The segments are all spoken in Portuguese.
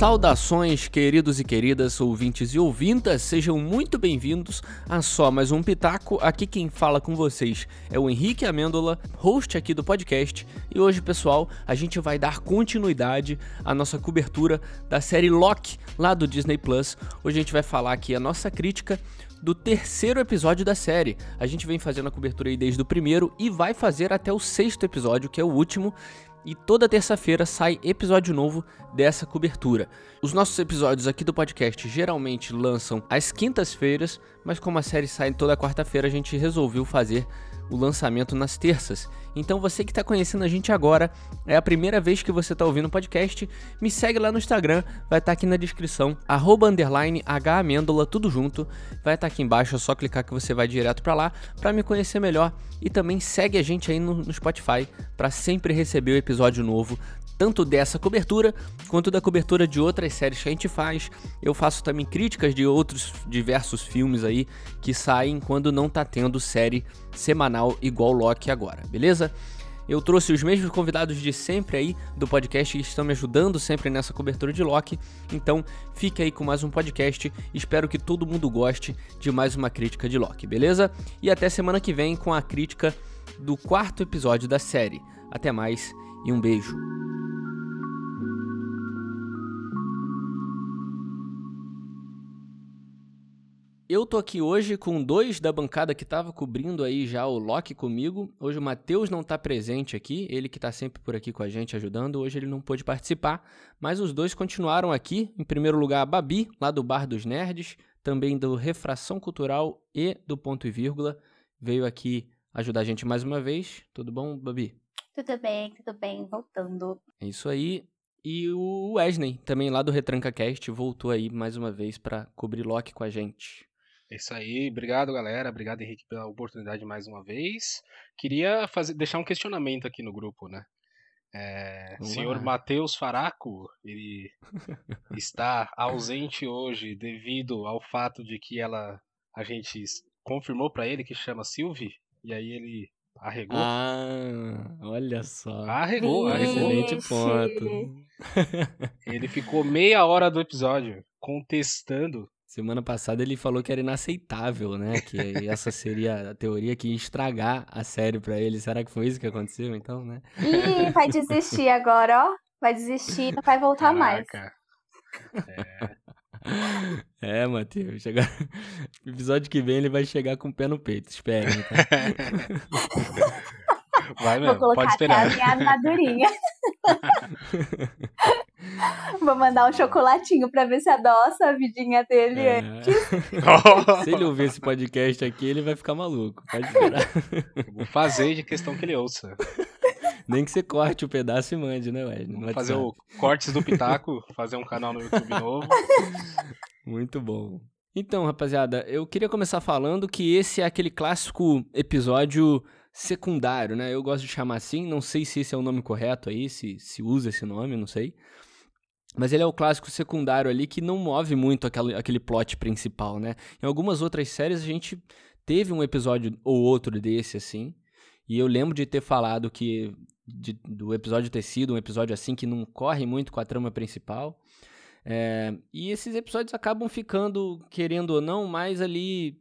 Saudações, queridos e queridas, ouvintes e ouvintas, sejam muito bem-vindos a só mais um Pitaco. Aqui quem fala com vocês é o Henrique Amêndola, host aqui do podcast. E hoje, pessoal, a gente vai dar continuidade à nossa cobertura da série Loki, lá do Disney Plus. Hoje a gente vai falar aqui a nossa crítica do terceiro episódio da série. A gente vem fazendo a cobertura aí desde o primeiro e vai fazer até o sexto episódio, que é o último e toda terça-feira sai episódio novo dessa cobertura. Os nossos episódios aqui do podcast geralmente lançam às quintas-feiras, mas como a série sai toda quarta-feira, a gente resolveu fazer o lançamento nas terças. Então você que está conhecendo a gente agora, é a primeira vez que você está ouvindo o podcast, me segue lá no Instagram, vai estar tá aqui na descrição, arroba underline hamêndola, tudo junto, vai estar tá aqui embaixo, é só clicar que você vai direto para lá, para me conhecer melhor, e também segue a gente aí no, no Spotify, para sempre receber o episódio novo, tanto dessa cobertura quanto da cobertura de outras séries que a gente faz. Eu faço também críticas de outros diversos filmes aí que saem quando não tá tendo série semanal igual Loki agora, beleza? Eu trouxe os mesmos convidados de sempre aí do podcast que estão me ajudando sempre nessa cobertura de Loki. Então, fique aí com mais um podcast. Espero que todo mundo goste de mais uma crítica de Loki, beleza? E até semana que vem com a crítica do quarto episódio da série. Até mais e um beijo. Eu tô aqui hoje com dois da bancada que tava cobrindo aí já o Loki comigo. Hoje o Matheus não tá presente aqui, ele que tá sempre por aqui com a gente ajudando. Hoje ele não pôde participar, mas os dois continuaram aqui. Em primeiro lugar, a Babi, lá do Bar dos Nerds, também do Refração Cultural e do Ponto e Vírgula, veio aqui ajudar a gente mais uma vez. Tudo bom, Babi? Tudo bem, tudo bem, voltando. É isso aí. E o Wesley, também lá do Retranca Cast, voltou aí mais uma vez para cobrir Loki com a gente. É isso aí, obrigado galera, obrigado Henrique pela oportunidade mais uma vez. Queria fazer, deixar um questionamento aqui no grupo, né? É, senhor Matheus Faraco, ele está ausente hoje devido ao fato de que ela, a gente confirmou para ele que chama Sylvie, e aí ele arregou. Ah, olha só. Arregou, arregou. Excelente ponto. Ele ficou meia hora do episódio contestando Semana passada ele falou que era inaceitável, né? Que essa seria a teoria que ia estragar a série para ele. Será que foi isso que aconteceu, então, né? Ih, vai desistir agora, ó. Vai desistir, não vai voltar Caraca. mais. É. É, Matheus. Chega... Episódio que vem ele vai chegar com o pé no peito. Espere, tá? Vai mesmo, Vou colocar pode esperar. Até a minha armadurinha. Vou mandar um chocolatinho pra ver se adoça a vidinha dele é. antes. se ele ouvir esse podcast aqui, ele vai ficar maluco. Pode esperar. Vou fazer de questão que ele ouça. Nem que você corte o pedaço e mande, né, Wesley? Vou fazer o cortes do Pitaco, fazer um canal no YouTube novo. Muito bom. Então, rapaziada, eu queria começar falando que esse é aquele clássico episódio secundário, né? Eu gosto de chamar assim, não sei se esse é o nome correto aí, se, se usa esse nome, não sei. Mas ele é o clássico secundário ali que não move muito aquele, aquele plot principal, né? Em algumas outras séries a gente teve um episódio ou outro desse, assim. E eu lembro de ter falado que de, do episódio ter sido um episódio assim que não corre muito com a trama principal. É, e esses episódios acabam ficando, querendo ou não, mais ali.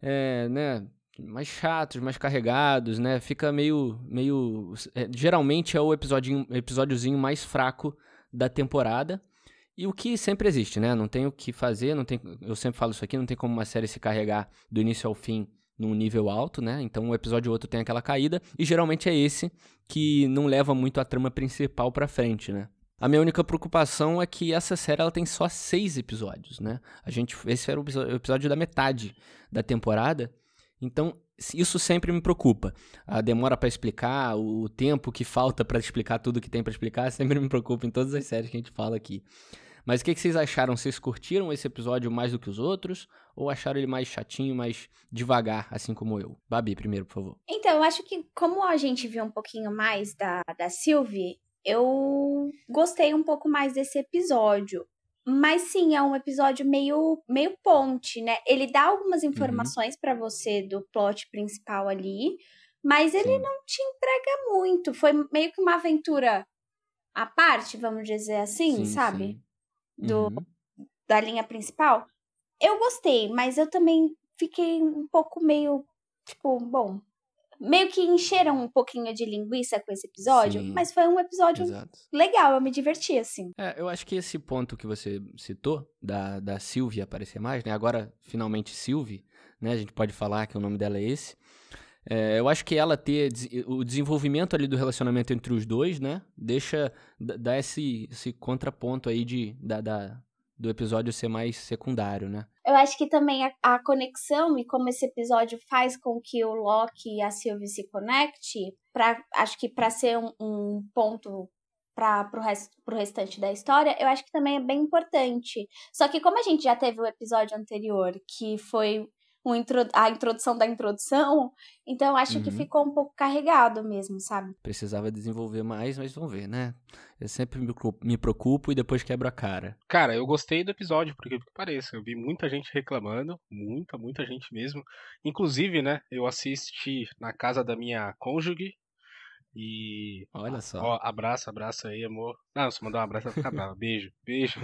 É, né? mais chatos, mais carregados, né? Fica meio. meio é, geralmente é o episódio, episódiozinho mais fraco da temporada. E o que sempre existe, né? Não tem o que fazer, não tem, eu sempre falo isso aqui, não tem como uma série se carregar do início ao fim num nível alto, né? Então um episódio ou outro tem aquela caída, e geralmente é esse que não leva muito a trama principal pra frente, né? A minha única preocupação é que essa série ela tem só seis episódios, né? A gente, esse era o episódio da metade da temporada, então, isso sempre me preocupa. A demora para explicar, o tempo que falta para explicar tudo que tem para explicar, sempre me preocupa em todas as séries que a gente fala aqui. Mas o que, que, vocês acharam? Vocês curtiram esse episódio mais do que os outros? Ou acharam ele mais chatinho, mais devagar, assim como eu? Babi, primeiro, por favor. Então, eu acho que como a gente viu um pouquinho mais da, da Sylvie, eu gostei um pouco mais desse episódio. Mas sim, é um episódio meio, meio ponte, né? Ele dá algumas uhum. informações uhum. para você do plot principal ali, mas ele sim. não te entrega muito. Foi meio que uma aventura à parte, vamos dizer assim, sim, sabe? Sim. do, uhum. da linha principal. Eu gostei, mas eu também fiquei um pouco meio, tipo, bom, meio que encheram um pouquinho de linguiça com esse episódio, Sim, mas foi um episódio exato. legal, eu me diverti, assim. É, eu acho que esse ponto que você citou, da, da Sylvie aparecer mais, né? Agora, finalmente, Sylvie, né? A gente pode falar que o nome dela é esse. É, eu acho que ela ter o desenvolvimento ali do relacionamento entre os dois, né? Deixa, dá esse, esse contraponto aí de, da, da do episódio ser mais secundário, né? Eu acho que também a, a, conexão e como esse episódio faz com que o Loki e a Sylvie se conecte, pra, acho que para ser um, um ponto para o rest, restante da história, eu acho que também é bem importante. Só que como a gente já teve o episódio anterior, que foi um intro, a introdução da introdução, então acho uhum. que ficou um pouco carregado mesmo, sabe? Precisava desenvolver mais, mas vamos ver, né? Eu sempre me preocupo e depois quebro a cara. Cara, eu gostei do episódio, porque que pareça, eu vi muita gente reclamando, muita, muita gente mesmo. Inclusive, né, eu assisti na casa da minha cônjuge, e. Olha só. Ó, abraço, abraço aí, amor. Não, se mandar um abraço vai ficar brava. Beijo, beijo.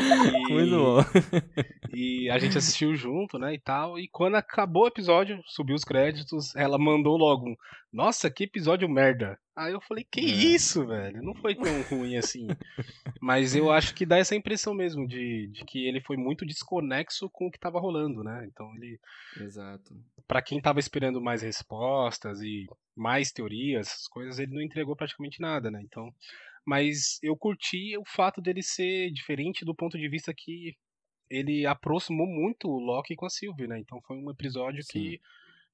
e... Muito bom. E a gente assistiu junto, né, e tal. E quando acabou o episódio, subiu os créditos, ela mandou logo um. Nossa, que episódio merda. Aí eu falei, que é. isso, velho? Não foi tão ruim assim. Mas eu acho que dá essa impressão mesmo de, de que ele foi muito desconexo com o que tava rolando, né? Então ele. Exato. Para quem tava esperando mais respostas e mais teorias, essas coisas, ele não entregou praticamente nada, né? Então. Mas eu curti o fato dele ser diferente do ponto de vista que ele aproximou muito o Loki com a Sylvie, né? Então foi um episódio que,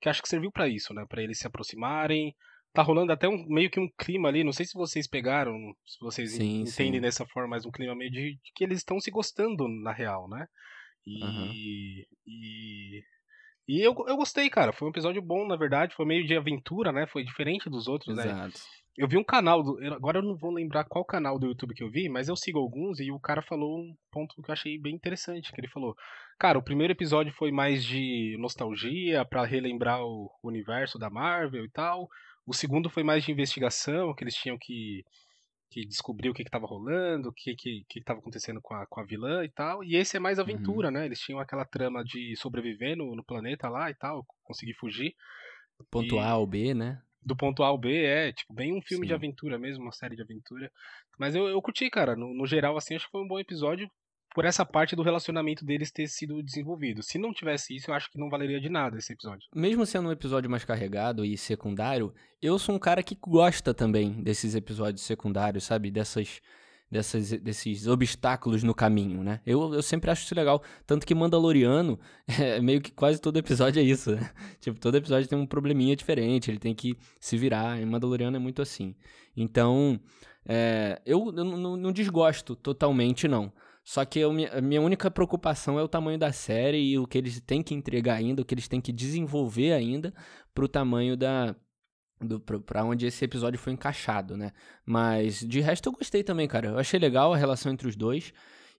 que acho que serviu para isso, né? Para eles se aproximarem, tá rolando até um meio que um clima ali, não sei se vocês pegaram, se vocês sim, entendem sim. dessa forma, mas um clima meio de, de que eles estão se gostando na real, né? E, uhum. e, e eu, eu gostei, cara. Foi um episódio bom, na verdade. Foi meio de aventura, né? Foi diferente dos outros, né? Exato. né? Eu vi um canal, do, agora eu não vou lembrar qual canal do YouTube que eu vi, mas eu sigo alguns e o cara falou um ponto que eu achei bem interessante, que ele falou, cara, o primeiro episódio foi mais de nostalgia para relembrar o universo da Marvel e tal. O segundo foi mais de investigação, que eles tinham que, que descobrir o que estava rolando, o que estava acontecendo com a, com a vilã e tal. E esse é mais uhum. aventura, uhum. né? Eles tinham aquela trama de sobreviver no, no planeta lá e tal, conseguir fugir. Ponto e... A ao B, né? do ponto A ao B, é, tipo, bem um filme Sim. de aventura mesmo, uma série de aventura. Mas eu, eu curti, cara, no, no geral, assim, acho que foi um bom episódio por essa parte do relacionamento deles ter sido desenvolvido. Se não tivesse isso, eu acho que não valeria de nada esse episódio. Mesmo sendo um episódio mais carregado e secundário, eu sou um cara que gosta também desses episódios secundários, sabe? Dessas dessas, desses obstáculos no caminho, né? Eu, eu sempre acho isso legal. Tanto que Mandaloriano, é meio que quase todo episódio é isso, né? Tipo, todo episódio tem um probleminha diferente, ele tem que se virar. E Mandaloriano é muito assim. Então, é, eu, eu não, não desgosto totalmente, não. Só que eu, a minha única preocupação é o tamanho da série e o que eles têm que entregar ainda, o que eles têm que desenvolver ainda pro tamanho da, para onde esse episódio foi encaixado, né? Mas de resto eu gostei também, cara. Eu achei legal a relação entre os dois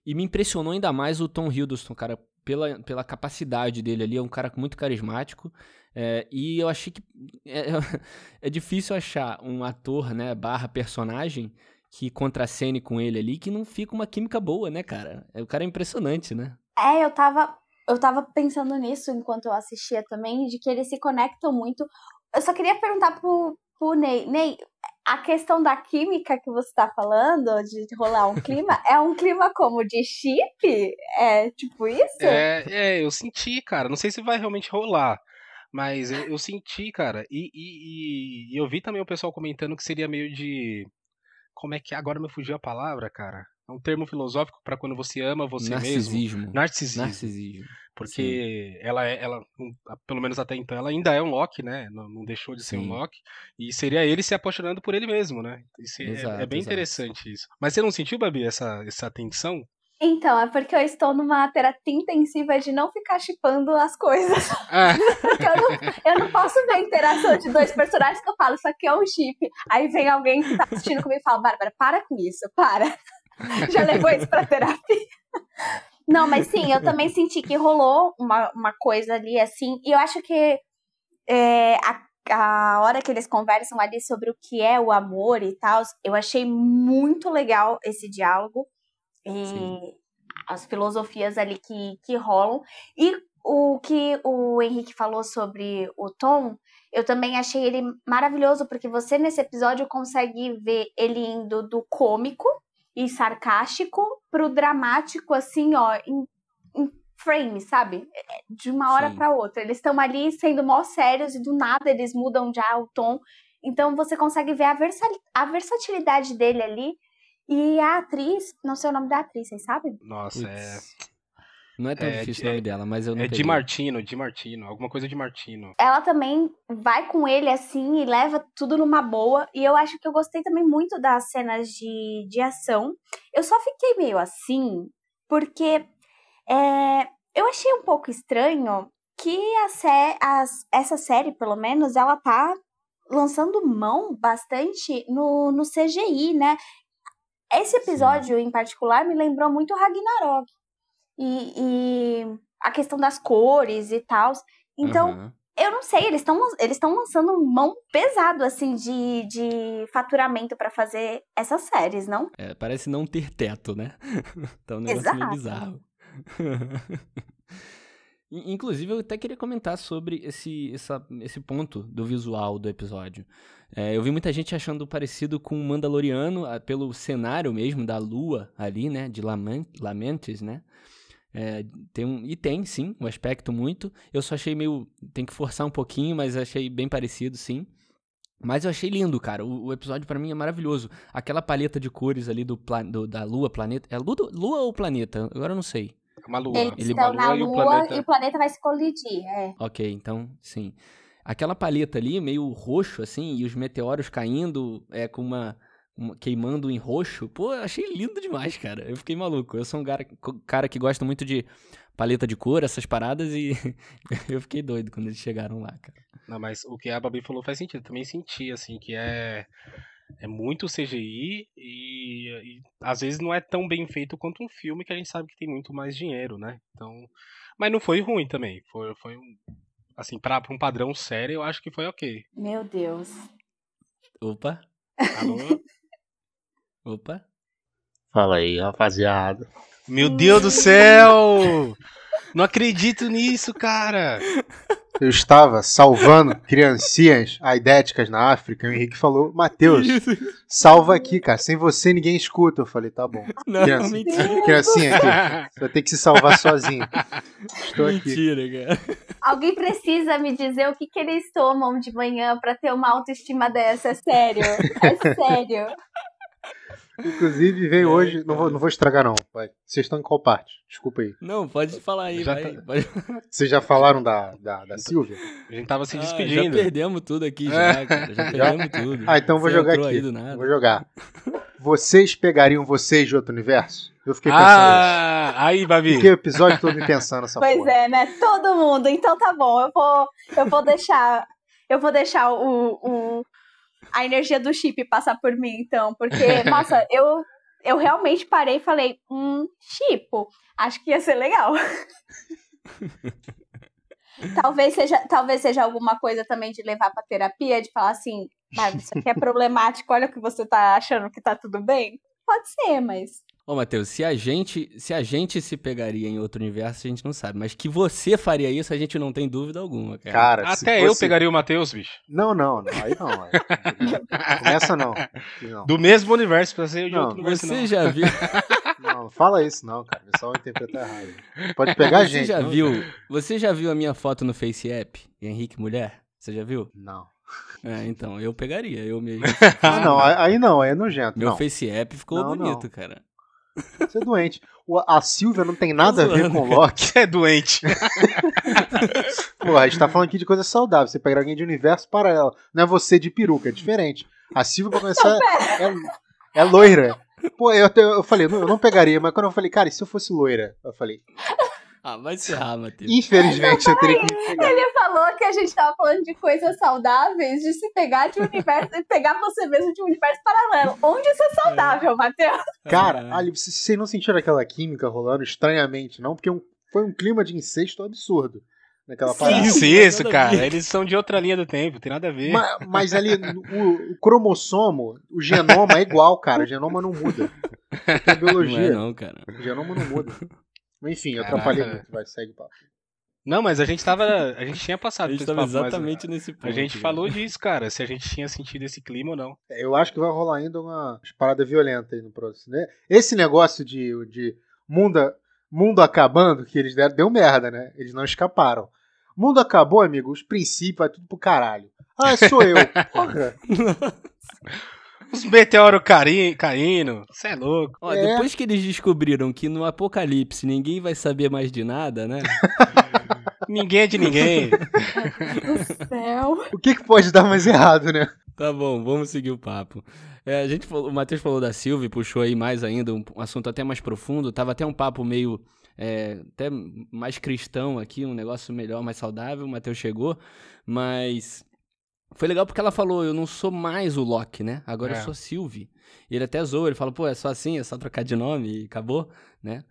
e me impressionou ainda mais o Tom Hiddleston, cara, pela, pela capacidade dele ali. É um cara muito carismático é, e eu achei que é, é, difícil achar um ator, né, barra personagem que contracene com ele ali que não fica uma química boa, né, cara? O cara é impressionante, né? É, eu tava eu tava pensando nisso enquanto eu assistia também, de que eles se conectam muito. Eu só queria perguntar pro, pro Ney. Ney, a questão da química que você tá falando, de rolar um clima, é um clima como de chip? É tipo isso? É, é, eu senti, cara. Não sei se vai realmente rolar. Mas eu, eu senti, cara. E, e, e, eu vi também o pessoal comentando que seria meio de. Como é que. Agora me fugiu a palavra, cara. É um termo filosófico para quando você ama você Narcisismo. mesmo. Narcisismo. Narcisismo. Porque Sim. ela é, ela, pelo menos até então, ela ainda é um Loki, né? Não, não deixou de ser Sim. um Loki. E seria ele se apaixonando por ele mesmo, né? Isso é, exato, é, bem exato. interessante isso. Mas você não sentiu, Babi, essa, essa tensão? Então, é porque eu estou numa terapia intensiva de não ficar chipando as coisas. Ah. porque eu não, eu não posso ver a interação de dois personagens que eu falo, isso aqui é um chip. Aí vem alguém que tá assistindo comigo e fala, Bárbara, para com isso, para. Já levou isso pra terapia. Não, mas sim, eu também senti que rolou uma, uma coisa ali assim. E eu acho que é, a, a hora que eles conversam ali sobre o que é o amor e tal, eu achei muito legal esse diálogo. E Sim. as filosofias ali que, que rolam. E o que o Henrique falou sobre o Tom, eu também achei ele maravilhoso, porque você nesse episódio consegue ver ele indo do cômico e sarcástico pro dramático, assim, ó, em, em frame, sabe? É, de uma hora para outra. Eles estão ali sendo mó sérios e do nada eles mudam já o tom. Então você consegue ver a, versa a versatilidade dele ali. E a atriz, não sei o nome da atriz, vocês sabem? Nossa, é. Não é tão é, difícil o nome dela, mas eu não É de Martino, de Martino, alguma coisa de Martino. Ela também vai com ele assim e leva tudo numa boa. E eu acho que eu gostei também muito das cenas de, de ação. Eu só fiquei meio assim, porque é, eu achei um pouco estranho que a sé as, essa série, pelo menos, ela tá lançando mão bastante no, no CGI, né? Esse episódio Sim. em particular me lembrou muito Ragnarok e, e a questão das cores e tal. Então, uhum. eu não sei, eles estão eles lançando mão pesado, assim, de, de faturamento para fazer essas séries, não? É, parece não ter teto, né? então, um negócio Exato. meio bizarro. Inclusive, eu até queria comentar sobre esse, essa, esse ponto do visual do episódio. É, eu vi muita gente achando parecido com o Mandaloriano, pelo cenário mesmo da lua ali, né? De Lamentes, né? É, tem um, e tem, sim, um aspecto muito. Eu só achei meio. Tem que forçar um pouquinho, mas achei bem parecido, sim. Mas eu achei lindo, cara. O, o episódio para mim é maravilhoso. Aquela paleta de cores ali do, do da lua, planeta. É lua, lua ou planeta? Agora eu não sei. Uma lua. Eles Ele... estão na lua e o, planeta... e o planeta vai se colidir, é. Ok, então, sim. Aquela paleta ali, meio roxo, assim, e os meteoros caindo é, com uma queimando em roxo. Pô, achei lindo demais, cara. Eu fiquei maluco. Eu sou um cara, cara que gosta muito de paleta de cor, essas paradas, e eu fiquei doido quando eles chegaram lá, cara. Não, mas o que a Babi falou faz sentido. Eu também senti, assim, que é. É muito CGI e, e, às vezes não é tão bem feito quanto um filme que a gente sabe que tem muito mais dinheiro, né? Então, mas não foi ruim também. Foi, foi um, assim, para um padrão sério, eu acho que foi ok. Meu Deus. Opa. Alô? Opa. Fala aí, rapaziada. Meu Deus do céu! Não acredito nisso, cara! Eu estava salvando criancinhas aidéticas na África. O Henrique falou: Matheus, salva aqui, cara. Sem você ninguém escuta. Eu falei: tá bom. Não, Criança, mentira. Criancinha aqui. Você vai ter que se salvar sozinho. Estou aqui. Mentira, cara. Alguém precisa me dizer o que, que eles tomam de manhã para ter uma autoestima dessa. É sério. É sério. Inclusive, veio é, hoje. Não vou, não vou estragar, não. Vai. Vocês estão em qual parte? Desculpa aí. Não, pode falar aí, já vai. Tá... Pode... Vocês já falaram da, da, da Silvia? A gente tava se despedindo. Ah, já perdemos tudo aqui, já, é. cara. Já perdemos tudo. Ah, então vou Você jogar aqui. Vou jogar. Vocês pegariam vocês de outro universo? Eu fiquei pensando. Ah, isso. aí, Babi. Fiquei o episódio todo me pensando essa pois porra. é, né? Todo mundo. Então tá bom. Eu vou, eu vou deixar. Eu vou deixar o, o, a energia do chip passar por mim, então. Porque, nossa, eu, eu realmente parei e falei, hum, Chipo, acho que ia ser legal. talvez, seja, talvez seja alguma coisa também de levar pra terapia, de falar assim, isso aqui é problemático, olha o que você tá achando que tá tudo bem. Pode ser, mas Ô, Matheus, se a gente se a gente se pegaria em outro universo, a gente não sabe. Mas que você faria isso, a gente não tem dúvida alguma, cara. cara Até fosse... eu pegaria o Matheus, bicho. Não, não, não. Aí não. Começa não. não. Do mesmo universo, pra ser de não, outro universo, Você não. já viu... Não, fala isso não, cara. O pessoal interpreta errado. Pode pegar você a gente. Já não? viu, você já viu a minha foto no Face App? Henrique Mulher? Você já viu? Não. É, então, eu pegaria. Eu mesmo. ah, não. Aí não, aí é nojento. Meu não. Face App ficou não, bonito, cara. Você é doente. a Silvia não tem nada a ver com o Loki. é doente. Pô, a gente tá falando aqui de coisa saudável. Você pega alguém de universo paralelo. Não é você de peruca, é diferente. A Silvia, pra começar, é, é loira. Pô, eu, eu falei, eu não pegaria, mas quando eu falei, cara, e se eu fosse loira? Eu falei, ah, vai se errar, Matheus. Infelizmente, eu teria que me pegar. Ele falou que a gente tava falando de coisas saudáveis, de se pegar de um universo, e pegar você mesmo de um universo paralelo. Onde isso é saudável, é. Matheus? Cara, ali, vocês não sentiram aquela química rolando estranhamente, não? Porque um, foi um clima de incesto absurdo naquela parada. Que incesto, cara. Eles são de outra linha do tempo, tem nada a ver. Mas, mas ali, o, o cromossomo, o genoma é igual, cara. O genoma não muda. É biologia. Não, é não, cara. O genoma não muda. Enfim, eu atrapalhei muito. Vai, segue o papo. Não, mas a gente tava. A gente tinha passado a gente tava papo, exatamente nesse ponto. A gente cara. falou disso, cara, se a gente tinha sentido esse clima ou não. É, eu acho que vai rolar ainda uma parada violenta aí no próximo. Né? Esse negócio de, de mundo, mundo acabando, que eles deram, deu merda, né? Eles não escaparam. Mundo acabou, amigo, os princípios, vai tudo pro caralho. Ah, sou eu. Porra. Os meteoros caindo, você é louco. Ó, é. Depois que eles descobriram que no apocalipse ninguém vai saber mais de nada, né? ninguém é de ninguém. Do céu. O que, que pode dar mais errado, né? Tá bom, vamos seguir o papo. É, a gente falou, o Matheus falou da Silvia, puxou aí mais ainda, um, um, assunto até mais profundo. Tava até um papo meio. É, até mais cristão aqui, um negócio melhor, mais saudável. O Matheus chegou, mas foi legal porque ela falou, eu não sou mais o Loki, né? Agora é. eu sou Sylvie. E ele até zoou, ele fala, pô, é só assim, é só trocar de nome e acabou, né?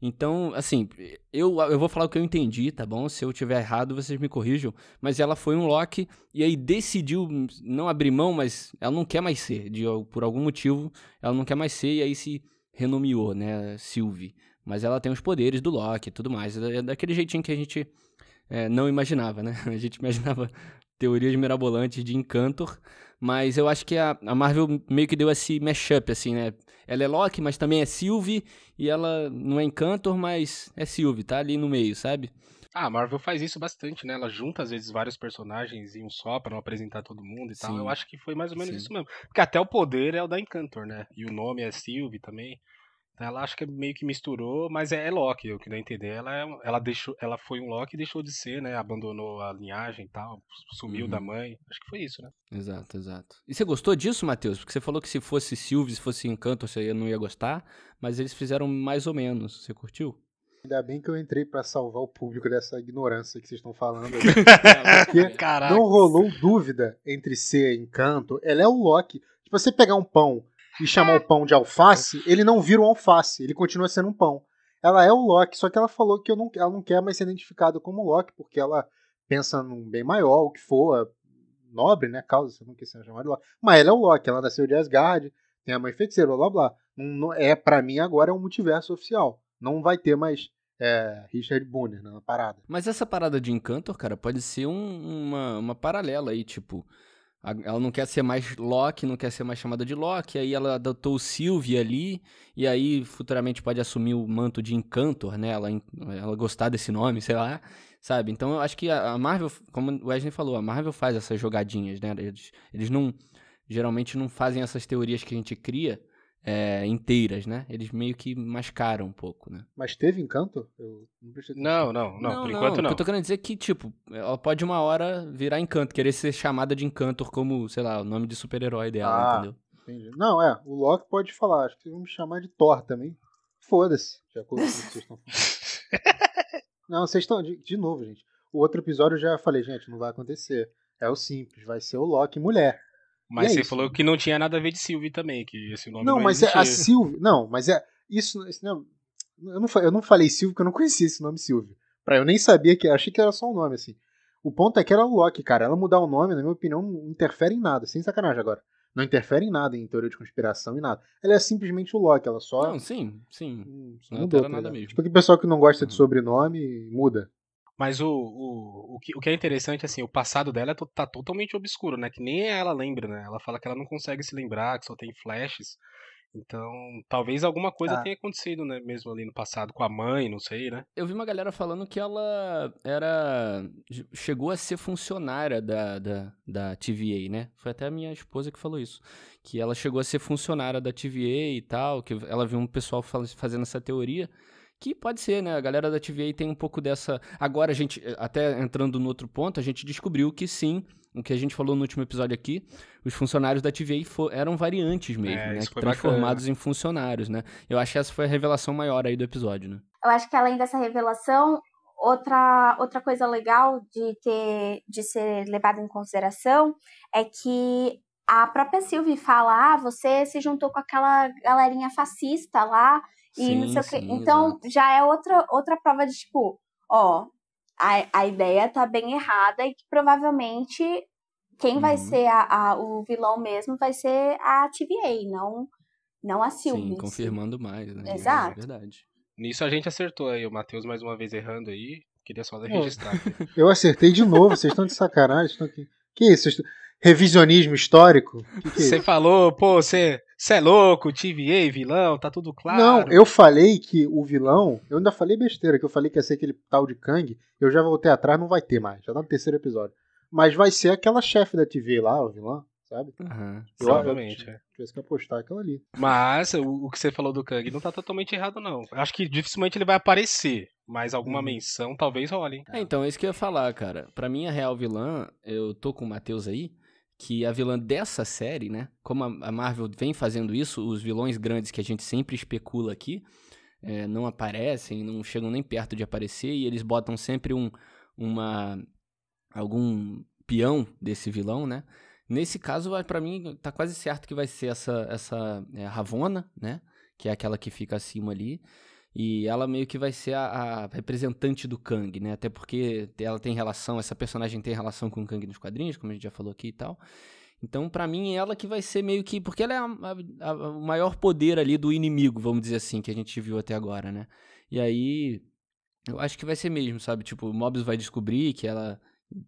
Então, assim, eu, eu vou falar o que eu entendi, tá bom? Se eu tiver errado, vocês me corrijam. Mas ela foi um Loki e aí decidiu não abrir mão, mas ela não quer mais ser. De, por algum motivo, ela não quer mais ser e aí se renomeou, né? Sylvie. Mas ela tem os poderes do Loki e tudo mais. É daquele jeitinho que a gente é, não imaginava, né? A gente imaginava teorias mirabolantes de Encantor, mas eu acho que a, a Marvel meio que deu esse mashup, assim, né? Ela é Loki, mas também é Sylvie, e ela não é Encantor, mas é Sylvie, tá ali no meio, sabe? Ah, a Marvel faz isso bastante, né? Ela junta às vezes vários personagens em um só para não apresentar todo mundo e Sim. tal. Eu acho que foi mais ou menos Sim. isso mesmo. Porque até o poder é o da Encantor, né? E o nome é Sylvie também. Ela acho que meio que misturou, mas é, é Loki, eu que não entender. Ela, é, ela, deixou, ela foi um Loki e deixou de ser, né? Abandonou a linhagem e tal, sumiu uhum. da mãe. Acho que foi isso, né? Exato, exato. E você gostou disso, Matheus? Porque você falou que se fosse Sylvie, se fosse Encanto, você não ia gostar, mas eles fizeram mais ou menos. Você curtiu? Ainda bem que eu entrei para salvar o público dessa ignorância que vocês estão falando. Porque Caraca. não rolou dúvida entre ser Encanto. Ela é o Loki. Tipo, você pegar um pão e chamar o pão de alface, ele não vira um alface, ele continua sendo um pão. Ela é o Loki, só que ela falou que não, ela não quer mais ser identificada como Loki, porque ela pensa num bem maior, o que for, nobre, né? Causa, você não quer ser chamada de Loki. Mas ela é o Loki, ela nasceu de Asgard, tem a mãe feiticeira, blá blá. Não, é, para mim agora é um multiverso oficial. Não vai ter mais é, Richard Bonner na parada. Mas essa parada de Encantor, cara, pode ser um, uma, uma paralela aí, tipo. Ela não quer ser mais Loki, não quer ser mais chamada de Loki, aí ela adotou o Sylvie ali, e aí futuramente pode assumir o manto de Encantor, né? Ela, ela gostar desse nome, sei lá, sabe? Então eu acho que a Marvel, como o Wesley falou, a Marvel faz essas jogadinhas, né? Eles, eles não, geralmente não fazem essas teorias que a gente cria, é, inteiras, né? Eles meio que mascaram um pouco, né? Mas teve encanto? Eu não, não, não, não, por enquanto não. Eu tô querendo dizer que, tipo, ela pode uma hora virar encanto, querer ser chamada de encantor como, sei lá, o nome de super-herói dela, ah, entendeu? Entendi. Não, é, o Loki pode falar, acho que vão me chamar de Thor também. Foda-se, o que vocês estão falando. não, vocês estão, de, de novo, gente. O outro episódio eu já falei, gente, não vai acontecer. É o simples, vai ser o Loki mulher. Mas é você isso. falou que não tinha nada a ver de Sylvie também, que esse nome não, não mas é a Sylvie. Não, mas é. Isso. isso não, eu, não, eu não falei Sylvie porque eu não conhecia esse nome Sylvie. Pra, eu nem sabia que. Achei que era só um nome, assim. O ponto é que era o Loki, cara. Ela mudar o nome, na minha opinião, não interfere em nada. Sem sacanagem agora. Não interfere em nada em teoria de conspiração e nada. Ela é simplesmente o Loki, ela só. Não, sim, sim. Hum, não mudou, tá nada mesmo. Tipo que o pessoal que não gosta de uhum. sobrenome muda. Mas o, o, o, que, o que é interessante, assim, o passado dela tá totalmente obscuro, né? Que nem ela lembra, né? Ela fala que ela não consegue se lembrar, que só tem flashes. Então, talvez alguma coisa ah. tenha acontecido, né? Mesmo ali no passado, com a mãe, não sei, né? Eu vi uma galera falando que ela era. chegou a ser funcionária da, da, da TVA, né? Foi até a minha esposa que falou isso. Que ela chegou a ser funcionária da TVA e tal, que ela viu um pessoal fazendo essa teoria. Que pode ser, né? A galera da TVA tem um pouco dessa. Agora, a gente, até entrando no outro ponto, a gente descobriu que sim, o que a gente falou no último episódio aqui, os funcionários da TVA for, eram variantes mesmo, é, né? Transformados bacana. em funcionários, né? Eu acho que essa foi a revelação maior aí do episódio, né? Eu acho que além dessa revelação, outra, outra coisa legal de ter de ser levada em consideração é que a própria Sylvie fala: ah, você se juntou com aquela galerinha fascista lá e sim, não sei sim, o quê. Então, exato. já é outra, outra prova de tipo, ó, a, a ideia tá bem errada e que provavelmente quem uhum. vai ser a, a, o vilão mesmo vai ser a TVA, não, não a Sylvie. Sim, confirmando mais, né? Exato. É verdade. Nisso a gente acertou aí, o Matheus mais uma vez errando aí. Queria só registrar. Eu acertei de novo, vocês estão de sacanagem. Estão aqui. Que isso? Revisionismo histórico? Você é falou, pô, você é louco, TVA, vilão, tá tudo claro. Não, eu falei que o vilão. Eu ainda falei besteira, que eu falei que ia ser aquele tal de Kang. Eu já voltei atrás, não vai ter mais. Já tá no terceiro episódio. Mas vai ser aquela chefe da TV lá, o vilão, sabe? Uhum, provavelmente. é. Tivesse que apostar aquela ali. Mas o, o, que você falou do Kang não tá totalmente errado, não. Acho que dificilmente ele vai aparecer. Mas alguma uhum. menção talvez role. É, então, é isso que eu ia falar, cara. Pra mim, a real vilã, eu tô com o Matheus aí que a vilã dessa série, né? Como a Marvel vem fazendo isso, os vilões grandes que a gente sempre especula aqui é, não aparecem, não chegam nem perto de aparecer e eles botam sempre um, uma algum peão desse vilão, né? Nesse caso, para mim, tá quase certo que vai ser essa essa é, Ravona, né? Que é aquela que fica acima ali. E ela meio que vai ser a, a, representante do Kang, né? Até porque ela tem relação, essa personagem tem relação com o Kang nos quadrinhos, como a gente já falou aqui e tal. Então, para mim, ela que vai ser meio que. Porque ela é a, a, o maior poder ali do inimigo, vamos dizer assim, que a gente viu até agora, né? E aí. Eu acho que vai ser mesmo, sabe? Tipo, o Mobius vai descobrir que ela.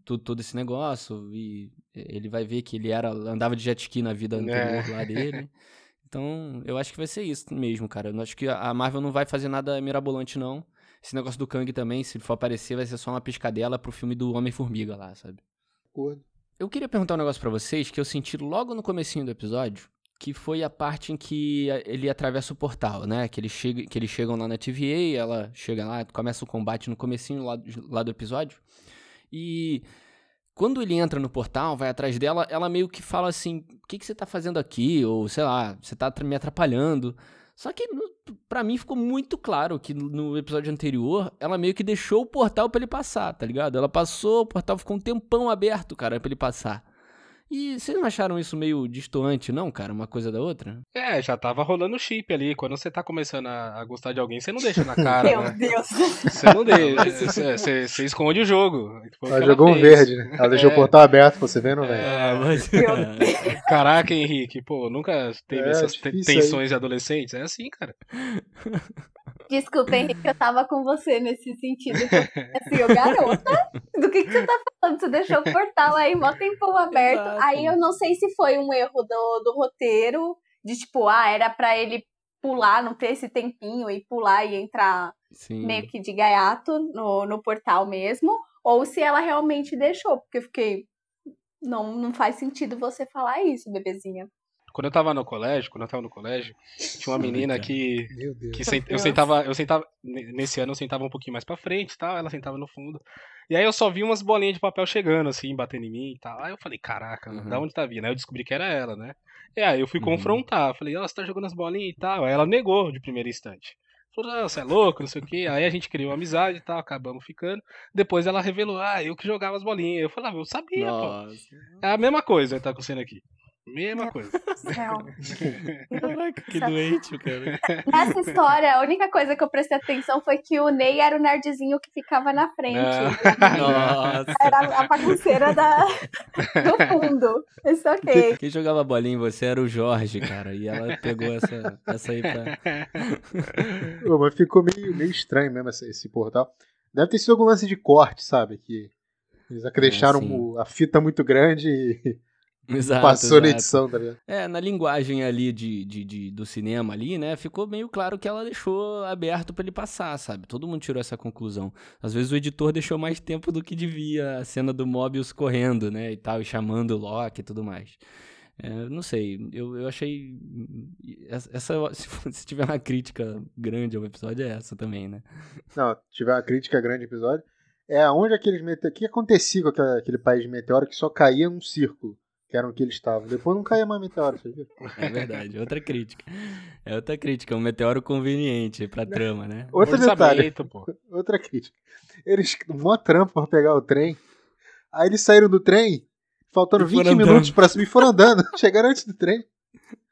Todo, todo esse negócio. E ele vai ver que ele era andava de jet ski na vida anterior é. lá dele. Então, eu acho que vai ser isso mesmo, cara. Eu acho que a Marvel não vai fazer nada mirabolante, não. Esse negócio do Kang também, se ele for aparecer, vai ser só uma piscadela pro filme do Homem-Formiga lá, sabe? Acordo. Eu queria perguntar um negócio para vocês que eu senti logo no comecinho do episódio, que foi a parte em que ele atravessa o portal, né? Que, ele chega, que eles chegam lá na TVA, ela chega lá, começa o combate no comecinho lá, lá do episódio. E quando ele entra no portal, vai atrás dela, ela meio que fala assim: o que, que você tá fazendo aqui? Ou sei lá, você tá me atrapalhando. Só que para mim ficou muito claro que no episódio anterior ela meio que deixou o portal para ele passar, tá ligado? Ela passou, o portal ficou um tempão aberto, cara, para ele passar. E vocês não acharam isso meio distoante, não, cara? Uma coisa da outra? É, já tava rolando chip ali. Quando você tá começando a, gostar de alguém, você não deixa na cara. Meu né? Deus. Você não deixa. Você, você, você esconde o jogo. Ela jogou ela um verde, né? Ela deixou é. o portal aberto, você vê, não vem. É, mas... Caraca, Henrique, pô, nunca teve é, essas tensões aí. de adolescentes? É assim, cara. Desculpa, Henrique, eu tava com você nesse sentido. Assim, o garota, do que, que você tá falando? Você deixou o portal aí, mó tempão aberto. Exato. Aí eu não sei se foi um erro do, do roteiro, de tipo, ah, era pra ele pular, não ter esse tempinho e pular e entrar Sim. meio que de gaiato no, no portal mesmo, ou se ela realmente deixou, porque eu fiquei. Não, não faz sentido você falar isso, bebezinha. Quando eu tava no colégio, quando eu tava no colégio, tinha uma menina que. que sent, eu sentava. Eu sentava. Nesse ano eu sentava um pouquinho mais pra frente e tal, ela sentava no fundo. E aí eu só vi umas bolinhas de papel chegando, assim, batendo em mim e tal. Aí eu falei, caraca, uhum. da onde tá vindo? Aí eu descobri que era ela, né? E aí eu fui uhum. confrontar. Falei, ó, oh, você tá jogando as bolinhas e tal. Aí ela negou de primeiro instante. Falou, ah, você é louco, não sei o quê. Aí a gente criou amizade e tal, acabamos ficando. Depois ela revelou, ah, eu que jogava as bolinhas. Eu falei, ah, eu sabia, Nossa. pô. É a mesma coisa que tá acontecendo aqui. Mesma coisa. Caraca, que doente, cara. Nessa história, a única coisa que eu prestei atenção foi que o Ney era o nerdzinho que ficava na frente. Ah. Nossa. Era a bagunceira da... do fundo. Isso ok. Quem jogava bolinha em você era o Jorge, cara. E ela pegou essa, essa aí pra. Pô, mas ficou meio, meio estranho mesmo esse, esse portal. Deve ter sido algum lance de corte, sabe? Que eles deixaram é, a fita muito grande e Exato, Passou exato. na edição, tá ligado? É, na linguagem ali de, de, de, do cinema ali, né? Ficou meio claro que ela deixou aberto para ele passar, sabe? Todo mundo tirou essa conclusão. Às vezes o editor deixou mais tempo do que devia a cena do Mobius correndo, né? E tal, e chamando o Loki e tudo mais. É, não sei, eu, eu achei. Essa, se, tiver uma crítica grande ao episódio, é essa também, né? Não, se tiver uma crítica grande ao episódio, é onde aqueles meteoros. O que acontecia com aquele, aquele país de meteoro que só caía num círculo? Que eram que eles estavam. Depois não caía mais meteoro, você viu? É verdade, outra crítica. É outra crítica, um meteoro conveniente pra trama, né? Outro detalhe, pô. outra crítica. Eles, mó trampo pra pegar o trem, aí eles saíram do trem, faltando 20 andando. minutos pra subir, foram andando, chegaram antes do trem.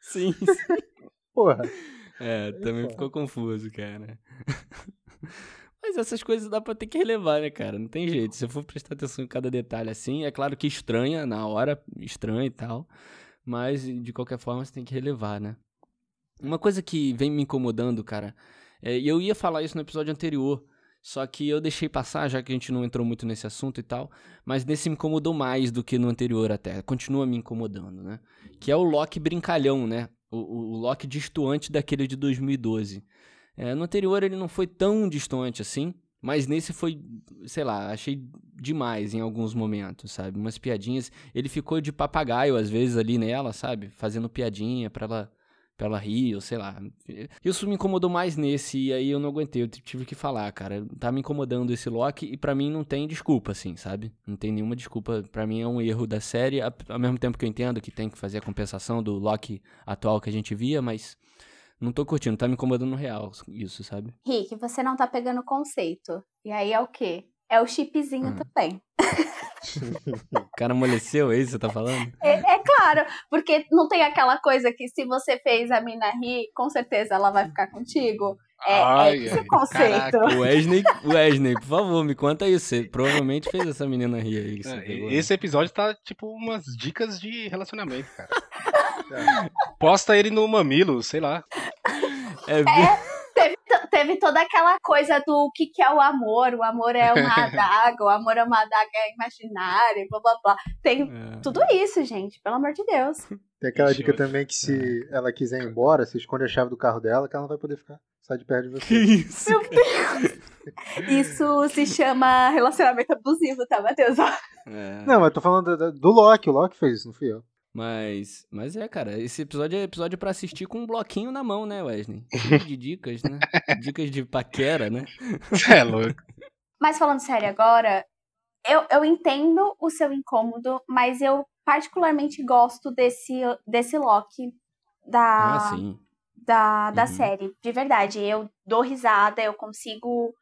Sim, sim. Porra. É, também ficou confuso, cara. Mas essas coisas dá pra ter que relevar, né, cara? Não tem jeito. Se eu for prestar atenção em cada detalhe assim, é claro que estranha na hora, estranha e tal. Mas, de qualquer forma, você tem que relevar, né? Uma coisa que vem me incomodando, cara, é, e eu ia falar isso no episódio anterior, só que eu deixei passar, já que a gente não entrou muito nesse assunto e tal. Mas nesse me incomodou mais do que no anterior até. Continua me incomodando, né? Que é o Loki brincalhão, né? O, o, o Loki distoante daquele de 2012. É, no anterior ele não foi tão distante assim. Mas nesse foi, sei lá, achei demais em alguns momentos, sabe? Umas piadinhas. Ele ficou de papagaio às vezes ali nela, sabe? Fazendo piadinha pra ela pra ela rir, ou sei lá. Isso me incomodou mais nesse, e aí eu não aguentei, eu tive que falar, cara. Tá me incomodando esse Loki, e para mim não tem desculpa, assim, sabe? Não tem nenhuma desculpa. para mim é um erro da série, ao mesmo tempo que eu entendo que tem que fazer a compensação do Loki atual que a gente via, mas não tô curtindo, tá me incomodando no real isso, sabe? Rick, você não tá pegando o conceito. E aí é o quê? É o chipzinho hum. também. o cara amoleceu, é isso que você tá falando? É, é, claro, porque não tem aquela coisa que se você fez a mina rir, com certeza ela vai ficar contigo. É, é ai, é esse ai, conceito. Wesley, Wesley, por favor, me conta isso. Você provavelmente fez essa menina rir aí. É, esse episódio tá tipo umas dicas de relacionamento, cara. Posta ele no mamilo, sei lá. É, é teve, teve toda aquela coisa do que, que é o amor. O amor é uma adaga, o amor é uma adaga imaginária, blá blá blá. Tem é. tudo isso, gente, pelo amor de Deus. Tem aquela dica também que se é. ela quiser ir embora, você esconde a chave do carro dela, que ela não vai poder ficar. Sai de perto de você. Que isso? Meu Deus! Isso se chama relacionamento abusivo, tá, Matheus? É. Não, mas tô falando do, do Loki. O Loki fez isso, não fui eu. Mas, mas é, cara, esse episódio é episódio para assistir com um bloquinho na mão, né, Wesley? De dicas, né? dicas de paquera, né? É louco. Mas falando sério agora, eu, eu entendo o seu incômodo, mas eu particularmente gosto desse, desse Loki da, ah, sim. da, da uhum. série. De verdade, eu dou risada, eu consigo.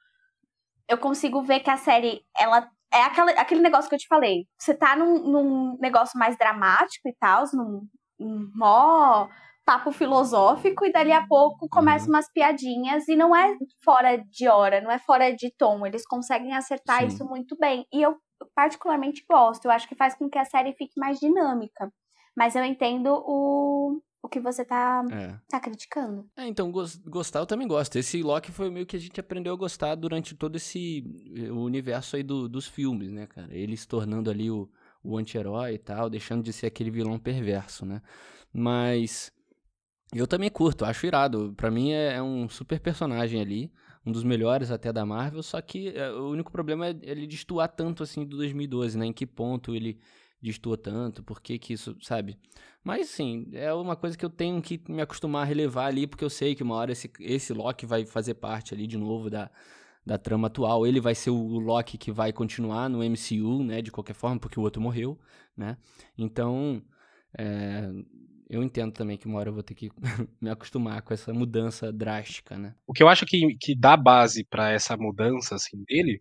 Eu consigo ver que a série ela é aquele, aquele negócio que eu te falei. Você tá num, num negócio mais dramático e tal, num, num mó papo filosófico, e dali a pouco começam uhum. umas piadinhas, e não é fora de hora, não é fora de tom. Eles conseguem acertar Sim. isso muito bem. E eu particularmente gosto. Eu acho que faz com que a série fique mais dinâmica. Mas eu entendo o, o que você tá, é. tá criticando. É, então, gostar eu também gosto. Esse Loki foi meio que a gente aprendeu a gostar durante todo esse o universo aí do, dos filmes, né, cara? Ele se tornando ali o, o anti-herói e tal, deixando de ser aquele vilão perverso, né? Mas eu também curto, acho irado. Para mim é, é, um super personagem ali, um dos melhores até da Marvel, só que é, o único problema é ele destoar tanto assim do 2012, né? Em que ponto ele destoa tanto, por que que isso, sabe? Mas sim, é uma coisa que eu tenho que me acostumar a relevar ali, porque eu sei que uma hora esse, esse Loki vai fazer parte ali de novo da, da trama atual. Ele vai ser o Loki que vai continuar no MCU, né? De qualquer forma, porque o outro morreu, né? Então, é, eu entendo também que uma hora eu vou ter que me acostumar com essa mudança drástica, né? O que eu acho que, que dá base para essa mudança assim dele,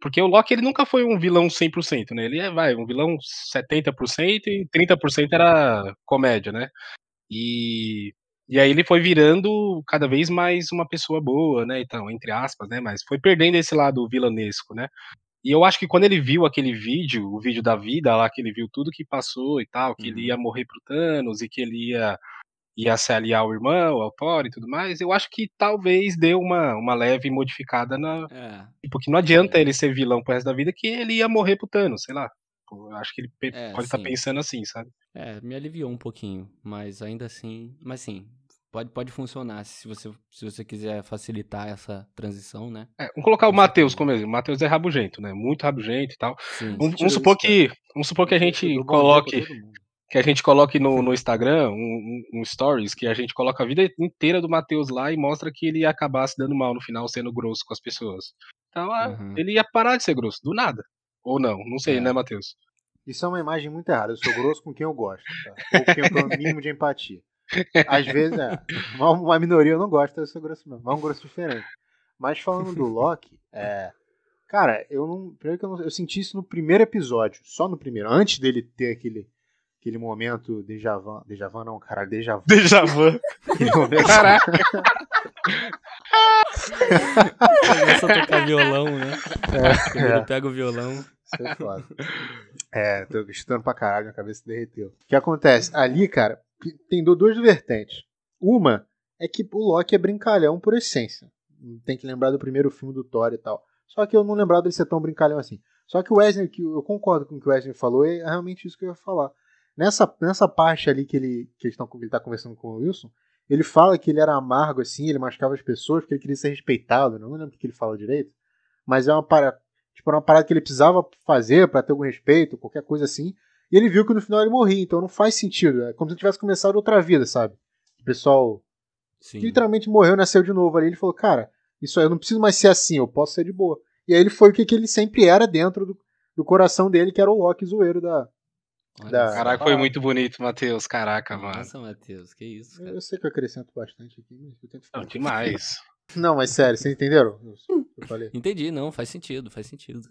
porque o Loki ele nunca foi um vilão 100%, né? Ele é, vai, um vilão 70% e 30% era comédia, né? E e aí ele foi virando cada vez mais uma pessoa boa, né, então, entre aspas, né, mas foi perdendo esse lado vilanesco, né? E eu acho que quando ele viu aquele vídeo, o vídeo da vida lá, que ele viu tudo que passou e tal, que uhum. ele ia morrer pro Thanos e que ele ia, ia se aliar ao irmão, ao Thor e tudo mais, eu acho que talvez deu uma, uma leve modificada na. É. Porque não adianta é. ele ser vilão pro resto da vida que ele ia morrer pro Thanos, sei lá. Eu acho que ele é, pode estar tá pensando assim, sabe? É, me aliviou um pouquinho, mas ainda assim. Mas sim, Pode, pode funcionar se você, se você quiser facilitar essa transição, né? É, vamos colocar o Matheus como exemplo. O Matheus é rabugento, né? Muito rabugento e tal. Sim, vamos, vamos supor que, vamos supor que a gente coloque que a gente coloque no, no Instagram um, um, stories que a gente coloca a vida inteira do Matheus lá e mostra que ele ia acabar se dando mal no final, sendo grosso com as pessoas. Então, uhum. ele ia parar de ser grosso, do nada. Ou não, não sei, é. né, Matheus? Isso é uma imagem muito errada. Eu sou grosso com quem eu gosto, tá? Ou com quem eu tenho o mínimo de empatia. Às vezes, é. Uma, minoria eu não gosto desse grosso mesmo. É um grosso diferente. Mas falando do Loki, é. Cara, eu não. Primeiro que eu, não, eu senti isso no primeiro episódio. Só no primeiro. Antes dele ter aquele. Aquele momento déjà vu. Déjà vu não, caralho, déjà vu. Déjà vu. Caraca. Começa a tocar violão, né? É, é. pega o violão. Isso é foda. É, tô estudando pra caralho, minha cabeça derreteu. O que acontece? Ali, cara, tem duas vertentes. Uma é que o Loki é brincalhão por essência. Tem que lembrar do primeiro filme do Thor e tal. Só que eu não lembrava dele ser tão brincalhão assim. Só que o Wesley, que eu concordo com o que o Wesley falou, é realmente isso que eu ia falar. Nessa, nessa parte ali que ele, que ele tá conversando com o Wilson, ele fala que ele era amargo assim, ele machucava as pessoas porque ele queria ser respeitado. Não lembro o que ele fala direito. Mas é uma parada, tipo, uma parada que ele precisava fazer para ter algum respeito, qualquer coisa assim. E ele viu que no final ele morria, então não faz sentido. É como se ele tivesse começado outra vida, sabe? O pessoal Sim. literalmente morreu, nasceu de novo ali. Ele falou, cara, isso aí eu não preciso mais ser assim, eu posso ser de boa. E aí ele foi o que, que ele sempre era dentro do, do coração dele, que era o Loki zoeiro da. da Caraca, foi muito bonito, Matheus. Caraca, mano. Nossa, Matheus, que isso. Cara. Eu sei que eu acrescento bastante aqui, mas eu tento falar. Não, demais. Não, mas sério, vocês entenderam? Eu falei. Entendi, não, faz sentido, faz sentido.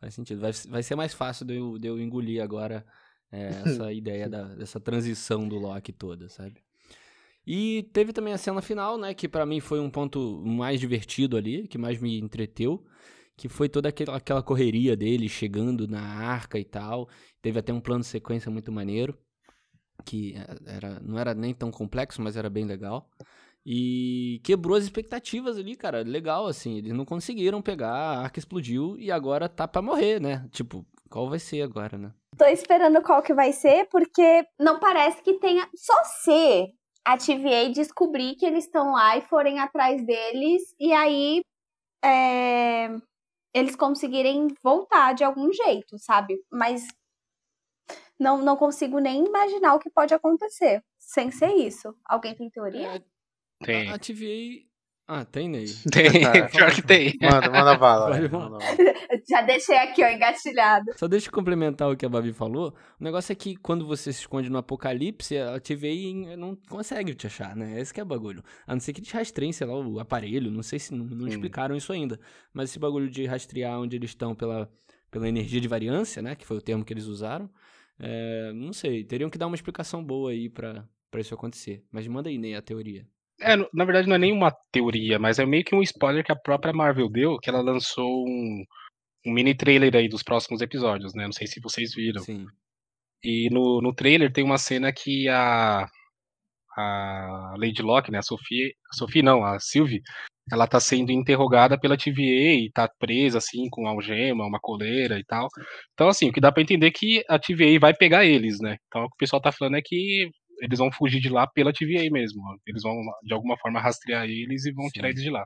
Faz sentido. Vai, vai ser mais fácil de eu, de eu engolir agora é, essa ideia da, dessa transição do Loki toda, sabe? E teve também a cena final, né, que para mim foi um ponto mais divertido ali, que mais me entreteu, que foi toda aquela, aquela correria dele chegando na arca e tal. Teve até um plano de sequência muito maneiro, que é, era, não era nem tão complexo, mas era bem legal. E quebrou as expectativas ali, cara. Legal, assim. Eles não conseguiram pegar, a arca explodiu e agora tá pra morrer, né? Tipo, qual vai ser agora, né? Tô esperando qual que vai ser, porque não parece que tenha. Só ser a TVA descobrir que eles estão lá e forem atrás deles, e aí é, eles conseguirem voltar de algum jeito, sabe? Mas não, não consigo nem imaginar o que pode acontecer sem ser isso. Alguém tem teoria? Tem. A TVA ah, tem Ney. Tem, pior que tem. Manda, manda bala. Manda Já deixei aqui, ó, engatilhado. Só deixa eu complementar o que a Babi falou. O negócio é que quando você se esconde no apocalipse, a TVA não consegue te achar, né? Esse que é o bagulho. A não ser que te rastreiem, sei lá, o aparelho. Não sei se não, não explicaram isso ainda. Mas esse bagulho de rastrear onde eles estão pela, pela energia de variância, né? Que foi o termo que eles usaram. É, não sei, teriam que dar uma explicação boa aí pra, pra isso acontecer. Mas manda aí, Ney, a teoria. É, na verdade não é nenhuma teoria, mas é meio que um spoiler que a própria Marvel deu, que ela lançou um, um mini trailer aí dos próximos episódios, né? Não sei se vocês viram. Sim. E no, no trailer tem uma cena que a a Lady Locke, né, a Sophie, a Sophie não, a Sylvie, ela tá sendo interrogada pela TVA e tá presa assim com uma algema, uma coleira e tal. Então assim, o que dá para entender é que a TVA vai pegar eles, né? Então o que o pessoal tá falando é que eles vão fugir de lá pela TVA mesmo. Eles vão, de alguma forma, rastrear eles e vão Sim. tirar eles de lá.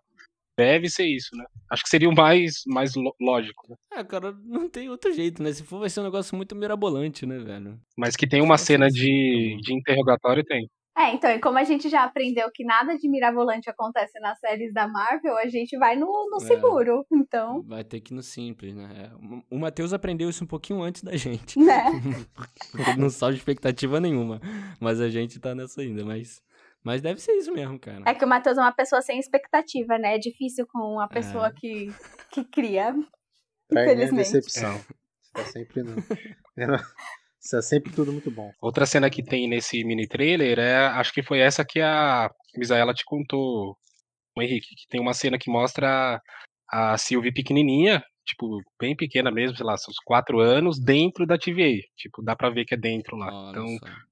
Deve ser isso, né? Acho que seria o mais, mais lógico. Né? É, cara, não tem outro jeito, né? Se for, vai ser um negócio muito mirabolante, né, velho? Mas que tem uma cena de, de interrogatório, tem. É, então, e como a gente já aprendeu que nada de mirabolante acontece nas séries da Marvel, a gente vai no, no é, seguro, então... Vai ter que ir no simples, né? É, o Matheus aprendeu isso um pouquinho antes da gente. Né? Não salva expectativa nenhuma, mas a gente tá nessa ainda, mas... Mas deve ser isso mesmo, cara. É que o Matheus é uma pessoa sem expectativa, né? É difícil com uma pessoa é. que, que cria. Pra infelizmente. decepção. Você tá sempre no... Isso é sempre tudo muito bom. Outra cena que tem nesse mini trailer é, acho que foi essa que a Misaela te contou, o Henrique, que tem uma cena que mostra a Sylvie pequenininha, tipo, bem pequena mesmo, sei lá, seus quatro anos, dentro da TVA. Tipo, dá pra ver que é dentro lá. Nossa. Então,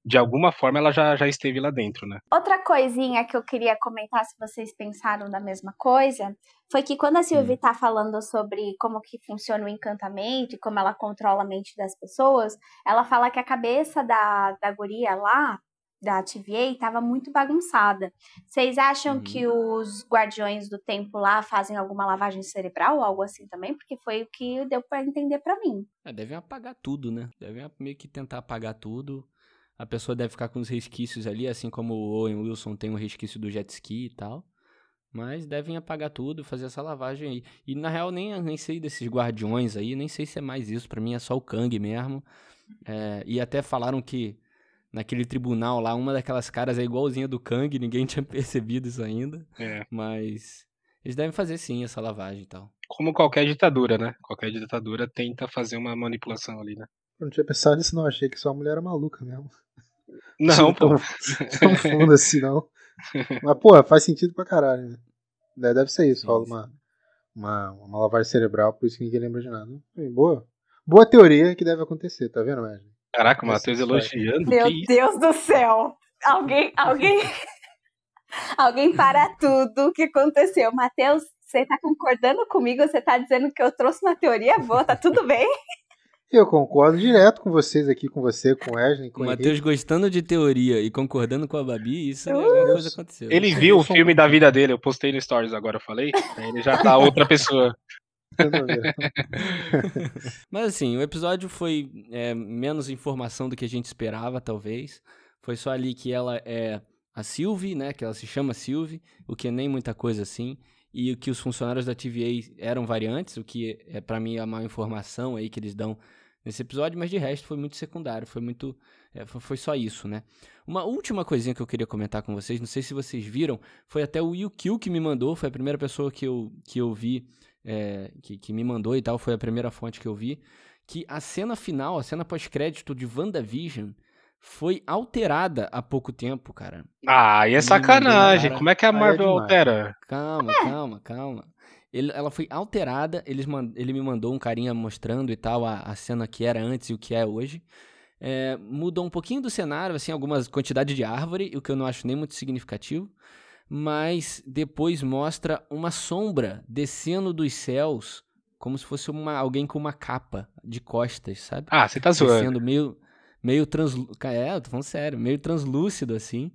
de alguma forma, ela já, já esteve lá dentro, né? Outra coisinha que eu queria comentar, se vocês pensaram da mesma coisa, foi que quando a Sylvie hum. tá falando sobre como que funciona o encantamento e como ela controla a mente das pessoas, ela fala que a cabeça da, da guria lá da TVA estava muito bagunçada. Vocês acham uhum. que os guardiões do tempo lá fazem alguma lavagem cerebral ou algo assim também? Porque foi o que deu para entender para mim. É, devem apagar tudo, né? Devem meio que tentar apagar tudo. A pessoa deve ficar com os resquícios ali, assim como o Owen Wilson tem um resquício do jet ski e tal. Mas devem apagar tudo, fazer essa lavagem aí. E na real, nem, nem sei desses guardiões aí, nem sei se é mais isso. para mim é só o Kang mesmo. É, e até falaram que naquele tribunal lá, uma daquelas caras é igualzinha do Kang, ninguém tinha percebido isso ainda. É. Mas eles devem fazer sim essa lavagem e tal. Como qualquer ditadura, né? Qualquer ditadura tenta fazer uma manipulação ali, né? Eu não tinha pensado nisso não, achei que sua mulher era maluca mesmo. Não, pô. Tão fundo assim, não. Mas, pô, faz sentido pra caralho, né? Deve ser isso, rola uma, uma, uma lavagem cerebral, por isso que ninguém lembra de nada. Boa. Boa teoria que deve acontecer, tá vendo, Wesley? Caraca, o Matheus elogiando. Meu Deus do céu! Alguém, alguém. Alguém para tudo. O que aconteceu? Matheus, você tá concordando comigo? Você tá dizendo que eu trouxe uma teoria boa? Tá tudo bem? Eu concordo direto com vocês aqui, com você, com o Wesley, com o Matheus gostando de teoria e concordando com a Babi, isso é alguma coisa aconteceu. Ele viu o filme da vida dele, eu postei no Stories agora, eu falei. Ele já tá outra pessoa. Mas assim, o episódio foi é, menos informação do que a gente esperava, talvez. Foi só ali que ela é a Sylvie, né? Que ela se chama Sylvie, o que é nem muita coisa assim. E que os funcionários da TVA eram variantes, o que é para mim a má informação aí que eles dão nesse episódio, mas de resto foi muito secundário, foi muito. É, foi só isso, né? Uma última coisinha que eu queria comentar com vocês, não sei se vocês viram, foi até o Yukio que me mandou, foi a primeira pessoa que eu, que eu vi, é, que, que me mandou e tal, foi a primeira fonte que eu vi, que a cena final, a cena pós-crédito de WandaVision foi alterada há pouco tempo, cara. Ah, e é sacanagem. Como é que a é Marvel é altera? Calma, calma, calma. Ele, ela foi alterada, eles, ele me mandou um carinha mostrando e tal a, a cena que era antes e o que é hoje. É, mudou um pouquinho do cenário, assim, algumas quantidade de árvore, o que eu não acho nem muito significativo. Mas depois mostra uma sombra descendo dos céus, como se fosse uma, alguém com uma capa de costas, sabe? Ah, você tá zoando. Descendo meio, meio translúcido. É, eu tô falando sério, meio translúcido, assim.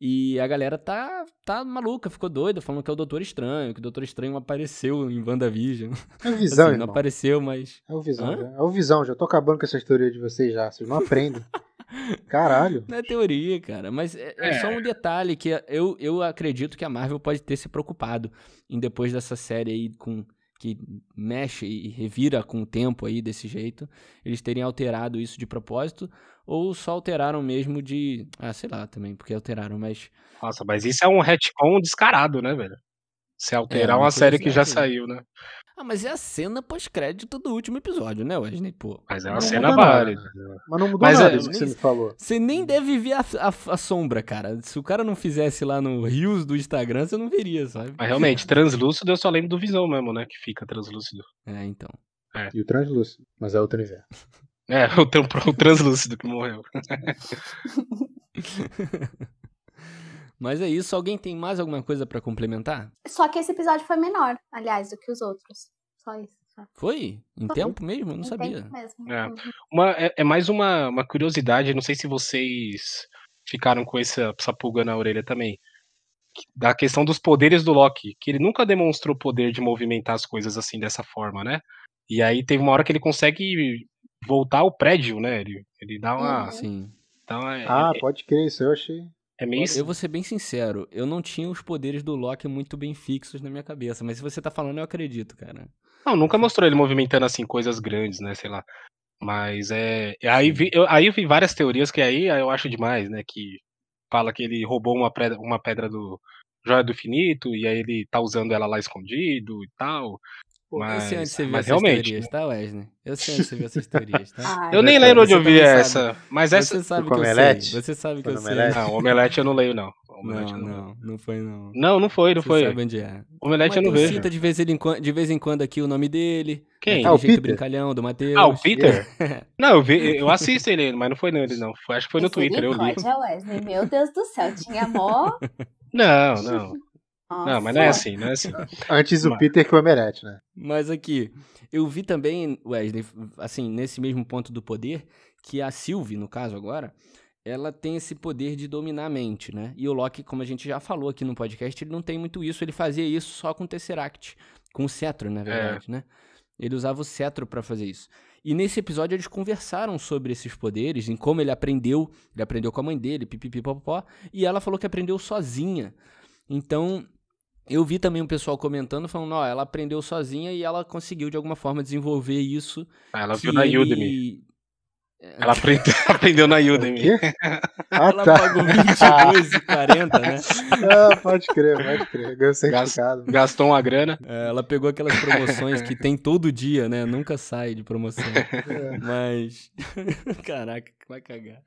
E a galera tá, tá maluca, ficou doida, falando que é o Doutor Estranho, que o Doutor Estranho apareceu em WandaVision. É o Visão, assim, Não apareceu, mas... É o Visão, é o Visão, já tô acabando com essa teoria de vocês já, vocês não aprendem. Caralho. Não é teoria, cara, mas é, é, é, só um detalhe que eu, eu acredito que a Marvel pode ter se preocupado em depois dessa série aí com que mexe e revira com o tempo aí desse jeito, eles terem alterado isso de propósito ou só alteraram mesmo de. Ah, sei lá também, porque alteraram, mas. Nossa, mas isso é um retcon descarado, né, velho? Se alterar é, uma série que já saiu, né? Ah, mas é a cena pós-crédito do último episódio, né, Wesley? Pô. Mas é uma cena válida. Mas não mudou mas nada é, isso que você me falou. Você nem deve ver a, a, a, sombra, cara. Se o cara não fizesse lá no Rios do Instagram, você não veria, sabe? Mas realmente, translúcido eu só lembro do Visão mesmo, né? Que fica translúcido. É, então. É. E o translúcido, mas é outro universo. É, o, o translúcido que morreu. Mas é isso. Alguém tem mais alguma coisa para complementar? Só que esse episódio foi menor, aliás, do que os outros. Só isso. Foi? Em foi. tempo mesmo? Eu não em sabia. É. Uma, é, é, mais uma, uma curiosidade, não sei se vocês ficaram com essa, essa pulga na orelha também. Da questão dos poderes do Loki, que ele nunca demonstrou poder de movimentar as coisas assim dessa forma, né? E aí teve uma hora que ele consegue voltar ao prédio, né? Ele, ele dá uma. Uhum. Sim. Então, é, ah, é, pode crer, isso eu achei. É meio... Eu vou ser bem sincero, eu não tinha os poderes do Loki muito bem fixos na minha cabeça, mas se você tá falando, eu acredito, cara. Não, nunca mostrou ele movimentando assim coisas grandes, né, sei lá. Mas é. Aí, vi, eu, aí eu vi várias teorias que aí eu acho demais, né? Que fala que ele roubou uma pedra, uma pedra do Joia do Infinito, e aí ele tá usando ela lá escondido e tal. Mas, eu sei onde você viu essas realmente... teorias, tá, Wesley? Eu sei onde você viu essas teorias, tá? Ai, eu nem lembro onde eu vi essa. Mas essa. Você sabe que omelete? eu sei. Você sabe que eu sei. Não, o omelete eu não leio, não. Omelete não, não, não foi não. Não, não foi, não você foi. sabe onde é. Omelete Mas eu não vejo. cita de vez, em quando, de vez em quando aqui o nome dele. Quem? Ah, o Peter. brincalhão do Matheus. Ah, o Peter? não, eu, vi, eu assisto ele, mas não foi nele, não. Foi, acho que foi no Twitter, eu li. Wesley, meu Deus do céu, tinha mó... Não, não. Nossa. Não, mas não é assim, não é assim. Antes o mas... Peter que o Emerete, né? Mas aqui, eu vi também, Wesley, assim, nesse mesmo ponto do poder, que a Sylvie, no caso agora, ela tem esse poder de dominar a mente, né? E o Loki, como a gente já falou aqui no podcast, ele não tem muito isso, ele fazia isso só com o Tesseract, com o cetro, na verdade, é. né? Ele usava o cetro para fazer isso. E nesse episódio eles conversaram sobre esses poderes, em como ele aprendeu, ele aprendeu com a mãe dele, pipipipopó, e ela falou que aprendeu sozinha. Então, eu vi também um pessoal comentando, falando, ó, ela aprendeu sozinha e ela conseguiu de alguma forma desenvolver isso. Ah, ela viu na ele... Udemy. Ela aprendeu, aprendeu na Udemy. Ah, ela tá. pagou 22,40, né? Ah, pode crer, pode crer. Ganhou certificado. Gastou uma grana. É, ela pegou aquelas promoções que tem todo dia, né? Nunca sai de promoção. É. Mas. Caraca, vai cagar.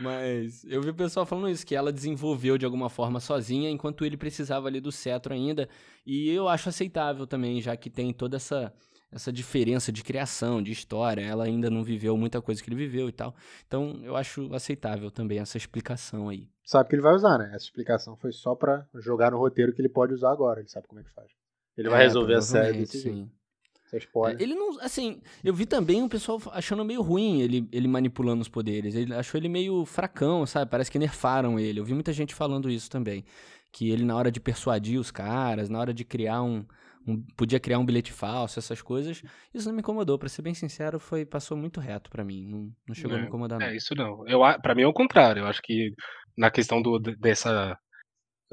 Mas eu vi o pessoal falando isso, que ela desenvolveu de alguma forma sozinha, enquanto ele precisava ali do cetro ainda. E eu acho aceitável também, já que tem toda essa essa diferença de criação, de história. Ela ainda não viveu muita coisa que ele viveu e tal. Então, eu acho aceitável também essa explicação aí. Sabe que ele vai usar, né? Essa explicação foi só para jogar no roteiro que ele pode usar agora. Ele sabe como é que faz. Ele vai é, resolver a série desse sim. jeito. É, ele não, assim, eu vi também o pessoal achando meio ruim ele, ele manipulando os poderes. Ele achou ele meio fracão, sabe? Parece que nerfaram ele. Eu vi muita gente falando isso também. Que ele, na hora de persuadir os caras, na hora de criar um, um, podia criar um bilhete falso, essas coisas. Isso não me incomodou, para ser bem sincero, foi passou muito reto para mim, não, não chegou é, a me incomodar não. É, isso não. Eu para mim é o contrário. Eu acho que na questão do dessa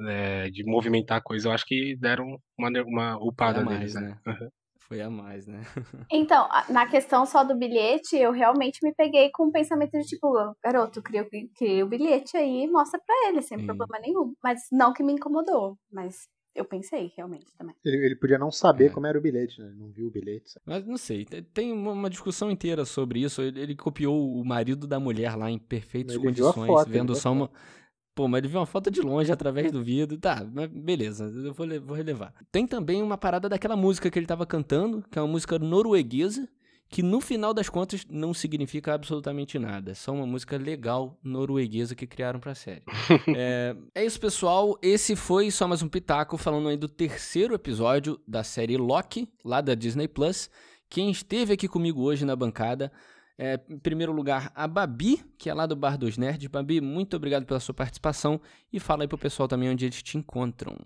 é, de movimentar a coisa, eu acho que deram uma, uma upada mais, neles, né? né? Uhum. Foi a mais, né? então, na questão só do bilhete, eu realmente me peguei com o pensamento de tipo, garoto, cria, cria o bilhete aí e mostra pra ele, sem Sim. problema nenhum. Mas não que me incomodou, mas eu pensei, realmente, também. Ele, ele podia não saber é. como era o bilhete, né? Ele não viu o bilhete. Sabe? Mas não sei, tem uma discussão inteira sobre isso. Ele, ele copiou o marido da mulher lá em perfeitas ele condições, foto, vendo só uma. Pô, mas ele viu uma foto de longe através do vidro. Tá, mas beleza, eu vou, vou relevar. Tem também uma parada daquela música que ele tava cantando, que é uma música norueguesa, que no final das contas não significa absolutamente nada. É só uma música legal norueguesa que criaram pra série. é, é, isso, pessoal. Esse foi só mais um pitaco falando aí do terceiro episódio da série Loki, lá da Disney Plus. Quem esteve aqui comigo hoje na bancada é, em primeiro lugar, a Babi, que é lá do Bar dos Nerds. Babi, muito obrigado pela sua participação e fala aí pro pessoal também onde eles te encontram.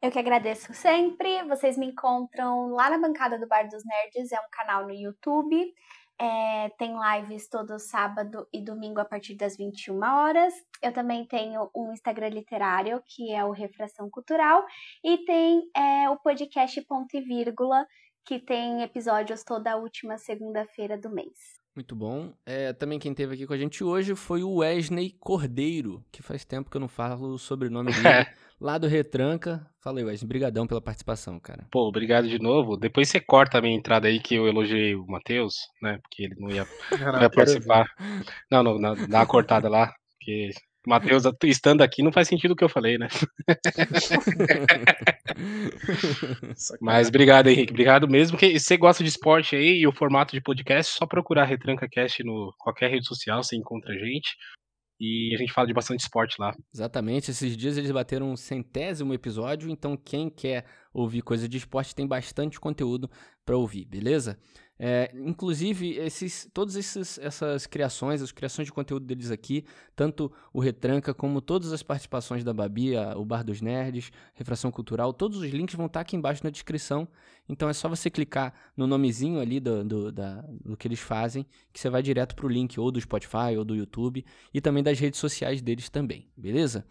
Eu que agradeço sempre. Vocês me encontram lá na bancada do Bar dos Nerds, é um canal no YouTube. É, tem lives todo sábado e domingo a partir das 21 horas. Eu também tenho um Instagram literário, que é o Refração Cultural, e tem é, o podcast Ponto e Vírgula, que tem episódios toda última segunda-feira do mês. Muito bom. É, também quem teve aqui com a gente hoje foi o Wesley Cordeiro, que faz tempo que eu não falo o sobrenome dele. lá do Retranca. Falei, Wesley, brigadão pela participação, cara. Pô, obrigado de novo. Depois você corta a minha entrada aí que eu elogiei o Matheus, né? Porque ele não ia, não ia participar. Não, não, dá uma cortada lá, porque Matheus estando aqui não faz sentido o que eu falei, né? Mas obrigado, Henrique. Obrigado mesmo. Que você gosta de esporte aí e o formato de podcast, só procurar Retranca Cast no qualquer rede social, você encontra a gente. E a gente fala de bastante esporte lá. Exatamente. Esses dias eles bateram um centésimo episódio, então quem quer ouvir coisa de esporte tem bastante conteúdo para ouvir, beleza? É, inclusive, esses, todas esses, essas criações, as criações de conteúdo deles aqui, tanto o Retranca como todas as participações da Babi, o Bar dos Nerds, Refração Cultural, todos os links vão estar aqui embaixo na descrição. Então é só você clicar no nomezinho ali do, do, da, do que eles fazem, que você vai direto para o link ou do Spotify ou do YouTube e também das redes sociais deles também, beleza?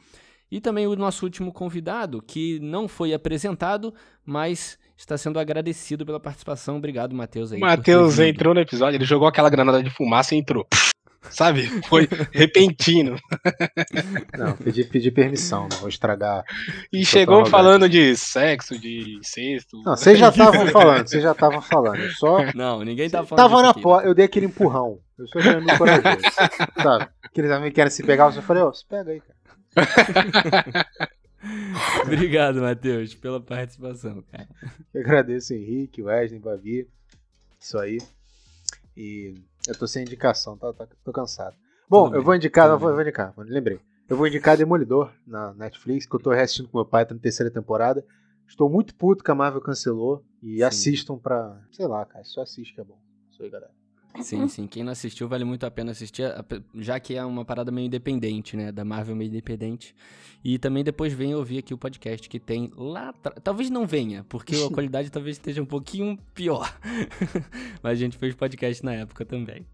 E também o nosso último convidado, que não foi apresentado, mas está sendo agradecido pela participação. Obrigado, Matheus. Matheus entrou no episódio, ele jogou aquela granada de fumaça e entrou. Sabe? Foi repentino. Não, pedi, pedi permissão, não vou estragar. E chegou falando de sexo, de incesto. Não, vocês já estavam falando, vocês já estavam falando. Só... Não, ninguém tá falando. Tava na porta, eu dei aquele empurrão. Eu sou muito corajoso. Sabe? Aqueles amigos querem se pegar, eu falei, ó, oh, se pega aí, cara. Obrigado, Matheus, pela participação, cara. Eu agradeço Henrique, Wesley, Babi. Isso aí. E eu tô sem indicação, tá, tá, tô cansado. Bom, Tudo eu vou indicar, eu vou, eu vou indicar, lembrei. Eu vou indicar Demolidor na Netflix, que eu tô reassistindo com meu pai, tá na terceira temporada. Estou muito puto que a Marvel cancelou. E Sim. assistam pra. Sei lá, cara, só assiste que é bom. Isso aí, galera. Sim, sim. Quem não assistiu, vale muito a pena assistir, já que é uma parada meio independente, né? Da Marvel meio independente. E também depois venha ouvir aqui o podcast que tem lá. Talvez não venha, porque a qualidade talvez esteja um pouquinho pior. Mas a gente fez podcast na época também.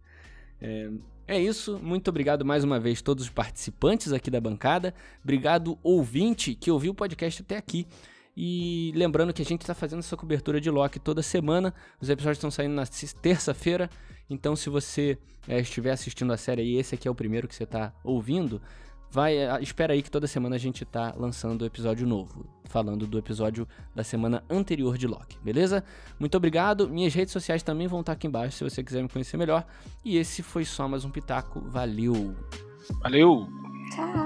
É, é isso. Muito obrigado mais uma vez todos os participantes aqui da bancada. Obrigado, ouvinte, que ouviu o podcast até aqui. E lembrando que a gente está fazendo essa cobertura de Loki toda semana. Os episódios estão saindo na terça-feira. Então, se você é, estiver assistindo a série e esse aqui é o primeiro que você está ouvindo, vai é, espera aí que toda semana a gente está lançando o episódio novo, falando do episódio da semana anterior de Loki, beleza? Muito obrigado. Minhas redes sociais também vão estar aqui embaixo se você quiser me conhecer melhor. E esse foi só mais um pitaco. Valeu. Valeu. Tchau.